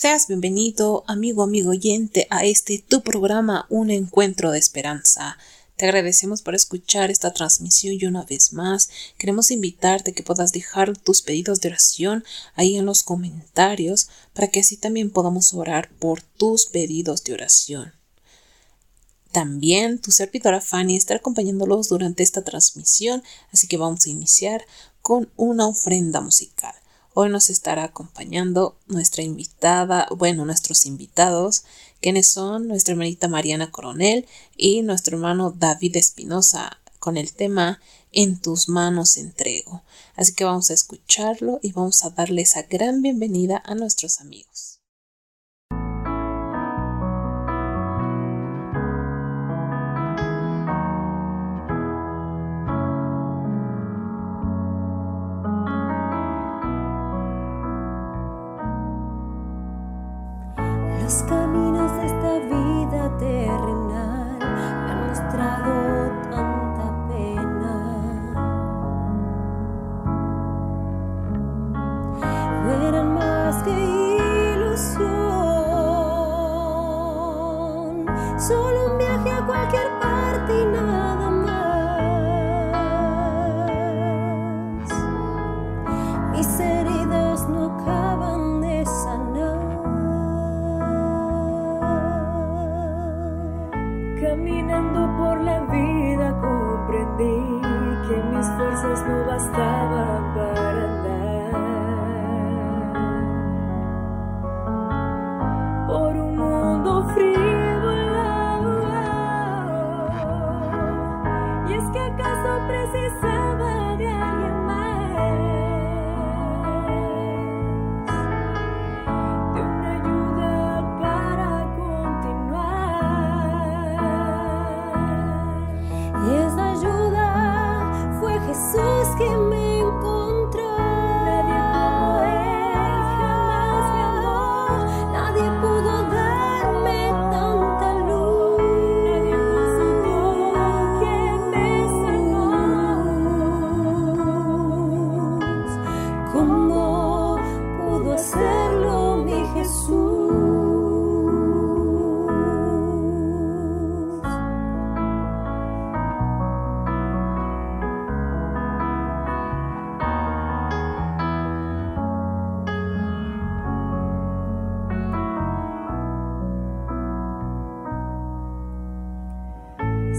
Seas bienvenido, amigo, amigo oyente, a este tu programa Un Encuentro de Esperanza. Te agradecemos por escuchar esta transmisión y una vez más queremos invitarte a que puedas dejar tus pedidos de oración ahí en los comentarios para que así también podamos orar por tus pedidos de oración. También tu servidora Fanny estará acompañándolos durante esta transmisión, así que vamos a iniciar con una ofrenda musical. Hoy nos estará acompañando nuestra invitada, bueno, nuestros invitados, quienes son nuestra hermanita Mariana Coronel y nuestro hermano David Espinosa, con el tema En tus manos entrego. Así que vamos a escucharlo y vamos a darle esa gran bienvenida a nuestros amigos.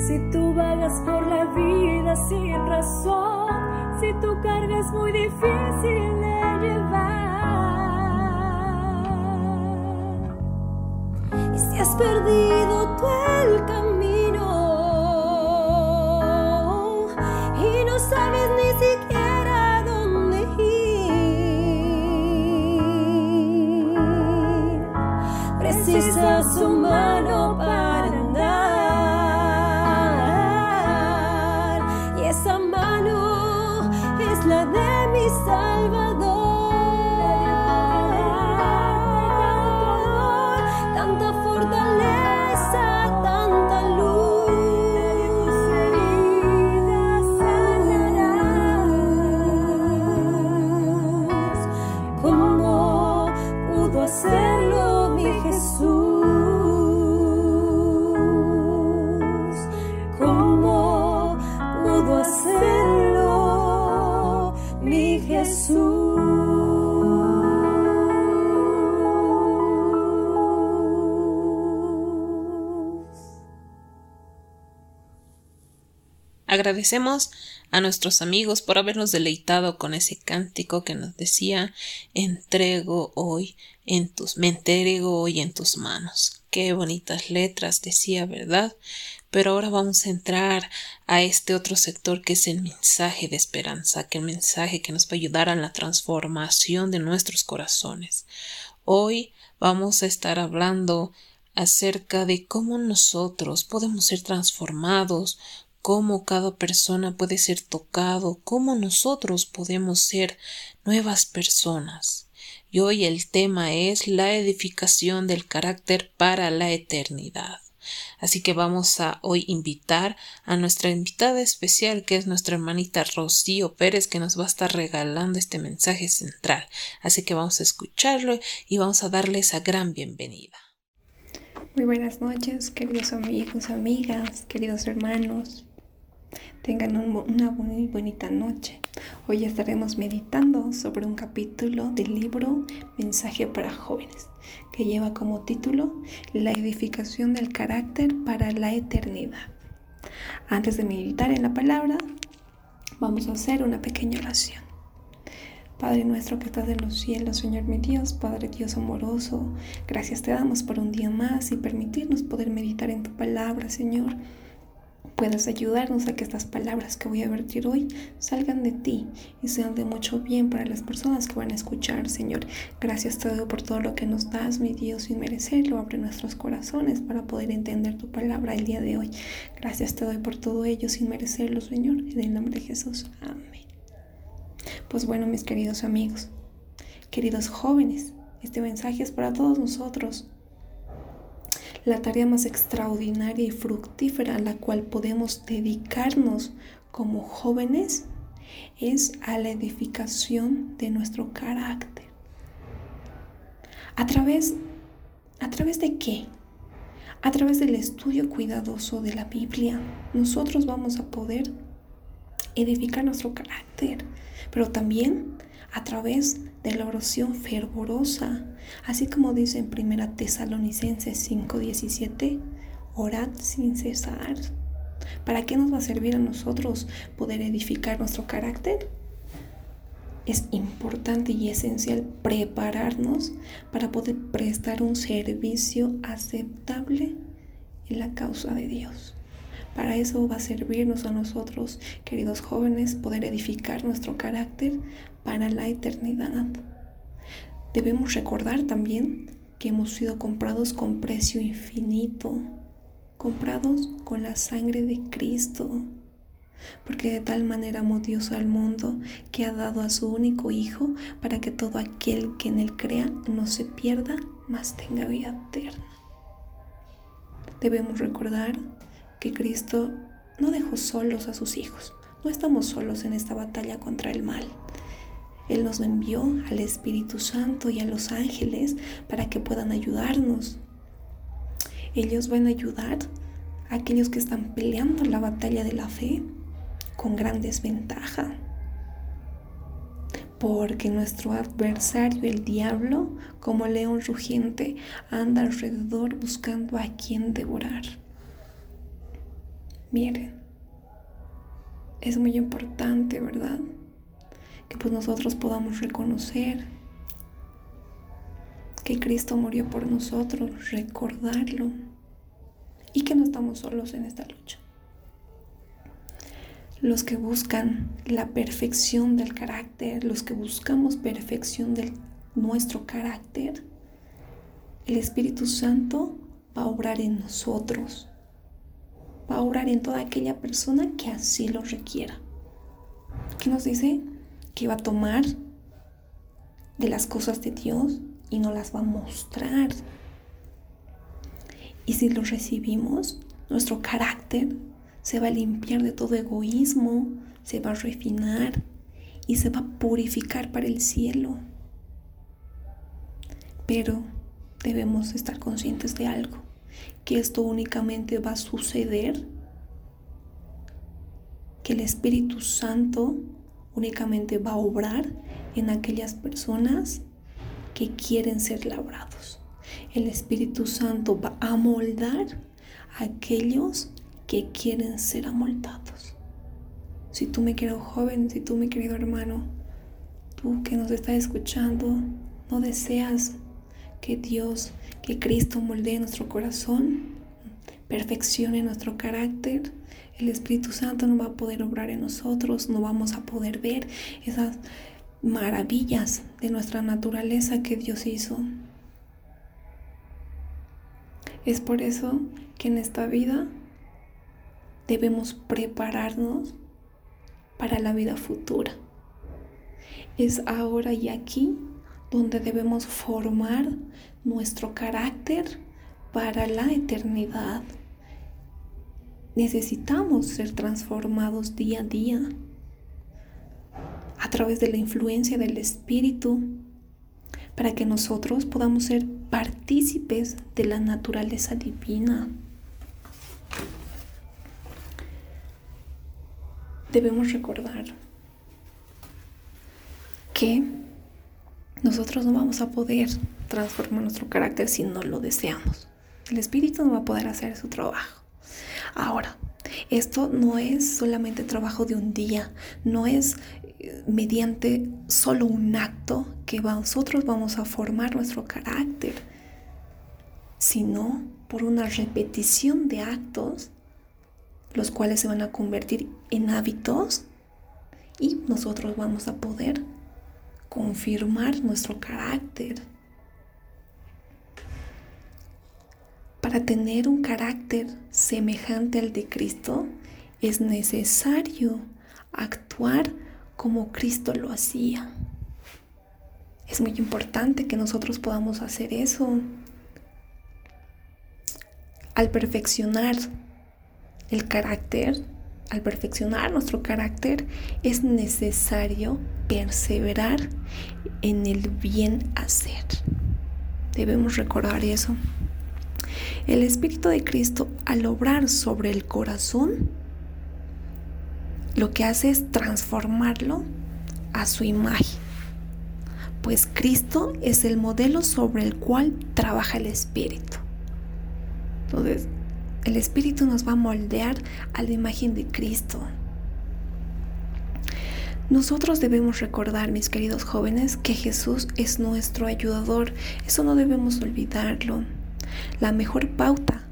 Si tú vagas por la vida sin razón, si tu carga es muy difícil de llevar, y si has perdido tú el camino y no sabes ni siquiera dónde ir, precisas un Salvador. Agradecemos a nuestros amigos por habernos deleitado con ese cántico que nos decía entrego hoy en tus me entrego hoy en tus manos. Qué bonitas letras decía, ¿verdad? Pero ahora vamos a entrar a este otro sector que es el mensaje de esperanza, que el mensaje que nos va a ayudar a la transformación de nuestros corazones. Hoy vamos a estar hablando acerca de cómo nosotros podemos ser transformados cómo cada persona puede ser tocado, cómo nosotros podemos ser nuevas personas. Y hoy el tema es la edificación del carácter para la eternidad. Así que vamos a hoy invitar a nuestra invitada especial, que es nuestra hermanita Rocío Pérez, que nos va a estar regalando este mensaje central. Así que vamos a escucharlo y vamos a darle esa gran bienvenida. Muy buenas noches, queridos amigos, amigas, queridos hermanos. Tengan una muy bonita noche. Hoy estaremos meditando sobre un capítulo del libro Mensaje para jóvenes, que lleva como título La edificación del carácter para la eternidad. Antes de meditar en la palabra, vamos a hacer una pequeña oración. Padre nuestro que estás en los cielos, Señor mi Dios, Padre Dios amoroso, gracias te damos por un día más y permitirnos poder meditar en tu palabra, Señor puedas ayudarnos a que estas palabras que voy a vertir hoy salgan de ti y sean de mucho bien para las personas que van a escuchar, Señor. Gracias te doy por todo lo que nos das, mi Dios, sin merecerlo. Abre nuestros corazones para poder entender tu palabra el día de hoy. Gracias te doy por todo ello sin merecerlo, Señor. En el nombre de Jesús. Amén. Pues bueno, mis queridos amigos, queridos jóvenes, este mensaje es para todos nosotros la tarea más extraordinaria y fructífera a la cual podemos dedicarnos como jóvenes es a la edificación de nuestro carácter. ¿A través, ¿A través de qué? A través del estudio cuidadoso de la Biblia, nosotros vamos a poder edificar nuestro carácter, pero también a través de la oración fervorosa, así como dice en Primera Tesalonicenses 5:17, orad sin cesar. ¿Para qué nos va a servir a nosotros poder edificar nuestro carácter? Es importante y esencial prepararnos para poder prestar un servicio aceptable en la causa de Dios. Para eso va a servirnos a nosotros, queridos jóvenes, poder edificar nuestro carácter para la eternidad. Debemos recordar también que hemos sido comprados con precio infinito, comprados con la sangre de Cristo, porque de tal manera amó Dios al mundo que ha dado a su único Hijo para que todo aquel que en él crea no se pierda, mas tenga vida eterna. Debemos recordar que Cristo no dejó solos a sus hijos. No estamos solos en esta batalla contra el mal. Él nos envió al Espíritu Santo y a los ángeles para que puedan ayudarnos. Ellos van a ayudar a aquellos que están peleando la batalla de la fe con gran desventaja. Porque nuestro adversario, el diablo, como león rugiente, anda alrededor buscando a quien devorar. Miren, es muy importante, ¿verdad? Que pues nosotros podamos reconocer que Cristo murió por nosotros, recordarlo y que no estamos solos en esta lucha. Los que buscan la perfección del carácter, los que buscamos perfección de nuestro carácter, el Espíritu Santo va a obrar en nosotros va a obrar en toda aquella persona que así lo requiera. ¿Qué nos dice? Que va a tomar de las cosas de Dios y nos las va a mostrar. Y si lo recibimos, nuestro carácter se va a limpiar de todo egoísmo, se va a refinar y se va a purificar para el cielo. Pero debemos estar conscientes de algo que esto únicamente va a suceder, que el Espíritu Santo únicamente va a obrar en aquellas personas que quieren ser labrados. El Espíritu Santo va a moldar a aquellos que quieren ser amoldados. Si tú me querido joven, si tú me querido hermano, tú que nos estás escuchando, no deseas que Dios, que Cristo moldee nuestro corazón, perfeccione nuestro carácter. El Espíritu Santo no va a poder obrar en nosotros, no vamos a poder ver esas maravillas de nuestra naturaleza que Dios hizo. Es por eso que en esta vida debemos prepararnos para la vida futura. Es ahora y aquí donde debemos formar nuestro carácter para la eternidad. Necesitamos ser transformados día a día a través de la influencia del Espíritu para que nosotros podamos ser partícipes de la naturaleza divina. Debemos recordar que nosotros no vamos a poder transformar nuestro carácter si no lo deseamos. El Espíritu no va a poder hacer su trabajo. Ahora, esto no es solamente trabajo de un día, no es eh, mediante solo un acto que nosotros vamos a formar nuestro carácter, sino por una repetición de actos, los cuales se van a convertir en hábitos y nosotros vamos a poder confirmar nuestro carácter. Para tener un carácter semejante al de Cristo es necesario actuar como Cristo lo hacía. Es muy importante que nosotros podamos hacer eso. Al perfeccionar el carácter, al perfeccionar nuestro carácter, es necesario perseverar en el bien hacer. Debemos recordar eso. El Espíritu de Cristo, al obrar sobre el corazón, lo que hace es transformarlo a su imagen. Pues Cristo es el modelo sobre el cual trabaja el Espíritu. Entonces, el Espíritu nos va a moldear a la imagen de Cristo. Nosotros debemos recordar, mis queridos jóvenes, que Jesús es nuestro ayudador. Eso no debemos olvidarlo. La mejor pauta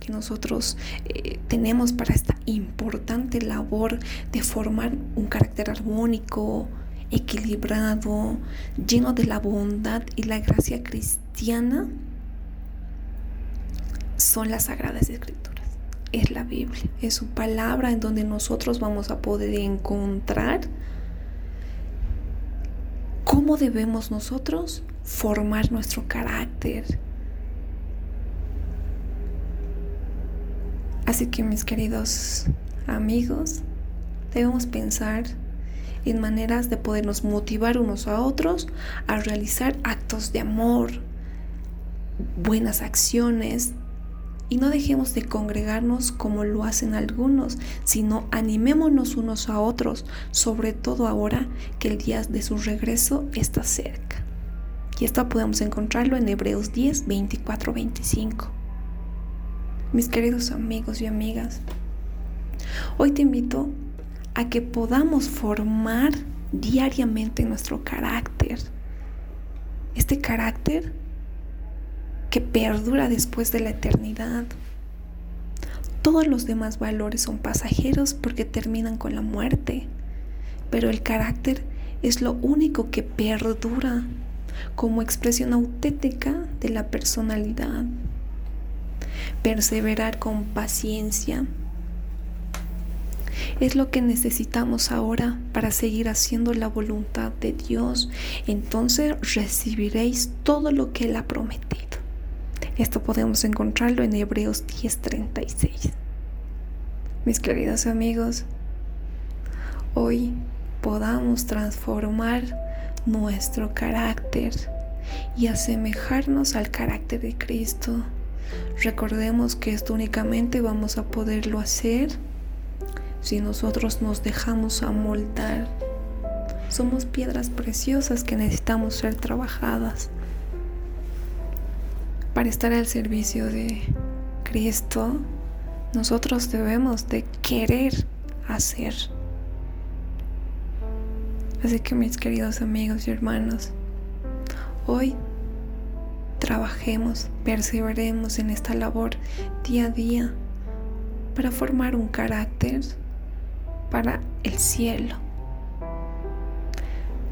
que nosotros eh, tenemos para esta importante labor de formar un carácter armónico, equilibrado, lleno de la bondad y la gracia cristiana, son las sagradas escrituras. Es la Biblia, es su palabra en donde nosotros vamos a poder encontrar cómo debemos nosotros formar nuestro carácter. Así que mis queridos amigos, debemos pensar en maneras de podernos motivar unos a otros a realizar actos de amor, buenas acciones, y no dejemos de congregarnos como lo hacen algunos, sino animémonos unos a otros, sobre todo ahora que el día de su regreso está cerca. Y esto podemos encontrarlo en Hebreos 10, 24, 25. Mis queridos amigos y amigas, hoy te invito a que podamos formar diariamente nuestro carácter. Este carácter que perdura después de la eternidad. Todos los demás valores son pasajeros porque terminan con la muerte, pero el carácter es lo único que perdura como expresión auténtica de la personalidad. Perseverar con paciencia es lo que necesitamos ahora para seguir haciendo la voluntad de Dios. Entonces recibiréis todo lo que Él ha prometido. Esto podemos encontrarlo en Hebreos 10:36. Mis queridos amigos, hoy podamos transformar nuestro carácter y asemejarnos al carácter de Cristo. Recordemos que esto únicamente vamos a poderlo hacer si nosotros nos dejamos amoldar. Somos piedras preciosas que necesitamos ser trabajadas para estar al servicio de Cristo, nosotros debemos de querer hacer. Así que mis queridos amigos y hermanos, hoy trabajemos, perseveremos en esta labor día a día para formar un carácter para el cielo.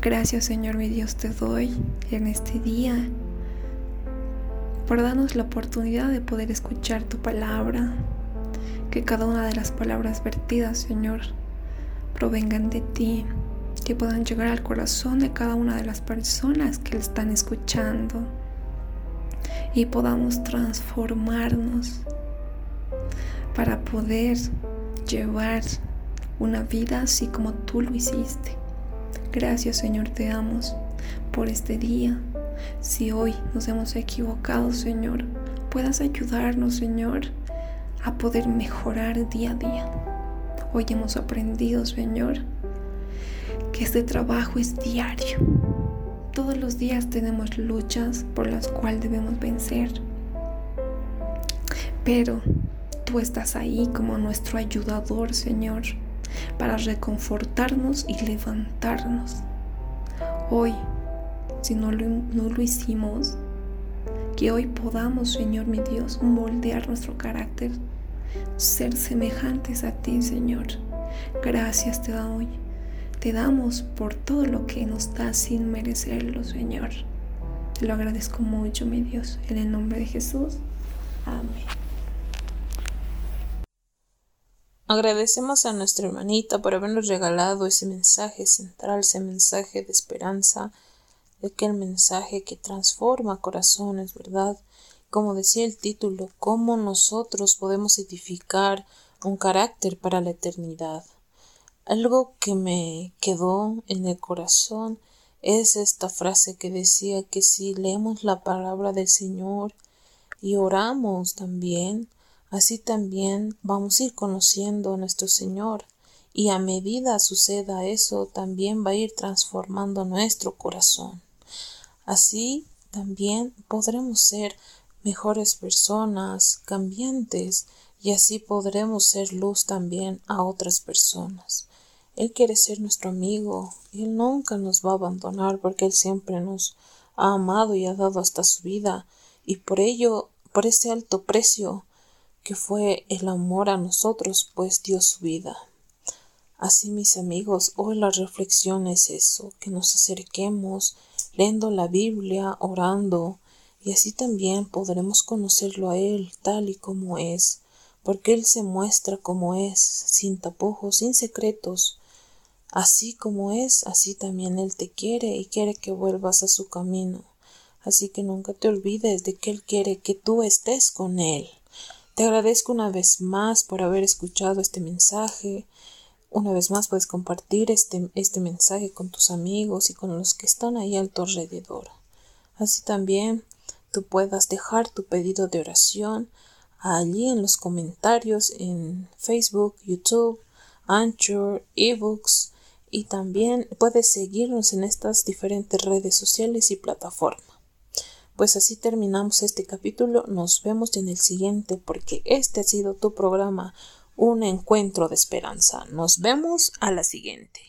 Gracias Señor mi Dios te doy en este día por darnos la oportunidad de poder escuchar tu palabra. Que cada una de las palabras vertidas, Señor, provengan de ti, que puedan llegar al corazón de cada una de las personas que le están escuchando y podamos transformarnos para poder llevar una vida así como tú lo hiciste. Gracias Señor, te damos por este día. Si hoy nos hemos equivocado, Señor, puedas ayudarnos, Señor, a poder mejorar día a día. Hoy hemos aprendido, Señor, que este trabajo es diario. Todos los días tenemos luchas por las cuales debemos vencer. Pero tú estás ahí como nuestro ayudador, Señor, para reconfortarnos y levantarnos. Hoy, si no lo, no lo hicimos, que hoy podamos, Señor mi Dios, moldear nuestro carácter, ser semejantes a ti, Señor. Gracias te doy. Te damos por todo lo que nos das sin merecerlo, Señor. Te lo agradezco mucho, mi Dios, en el nombre de Jesús. Amén. Agradecemos a nuestra hermanita por habernos regalado ese mensaje central, ese mensaje de esperanza, aquel mensaje que transforma corazones, ¿verdad? Como decía el título, cómo nosotros podemos edificar un carácter para la eternidad. Algo que me quedó en el corazón es esta frase que decía que si leemos la palabra del Señor y oramos también, Así también vamos a ir conociendo a nuestro Señor y a medida suceda eso también va a ir transformando nuestro corazón. Así también podremos ser mejores personas, cambiantes, y así podremos ser luz también a otras personas. Él quiere ser nuestro amigo Él nunca nos va a abandonar porque Él siempre nos ha amado y ha dado hasta su vida y por ello, por ese alto precio, que fue el amor a nosotros, pues dio su vida. Así, mis amigos, hoy la reflexión es eso, que nos acerquemos leyendo la Biblia, orando, y así también podremos conocerlo a Él tal y como es, porque Él se muestra como es, sin tapujos, sin secretos. Así como es, así también Él te quiere y quiere que vuelvas a su camino. Así que nunca te olvides de que Él quiere que tú estés con Él. Te agradezco una vez más por haber escuchado este mensaje. Una vez más puedes compartir este, este mensaje con tus amigos y con los que están ahí a tu alrededor. Así también tú puedas dejar tu pedido de oración allí en los comentarios en Facebook, YouTube, Anchor, eBooks y también puedes seguirnos en estas diferentes redes sociales y plataformas. Pues así terminamos este capítulo. Nos vemos en el siguiente porque este ha sido tu programa, un encuentro de esperanza. Nos vemos a la siguiente.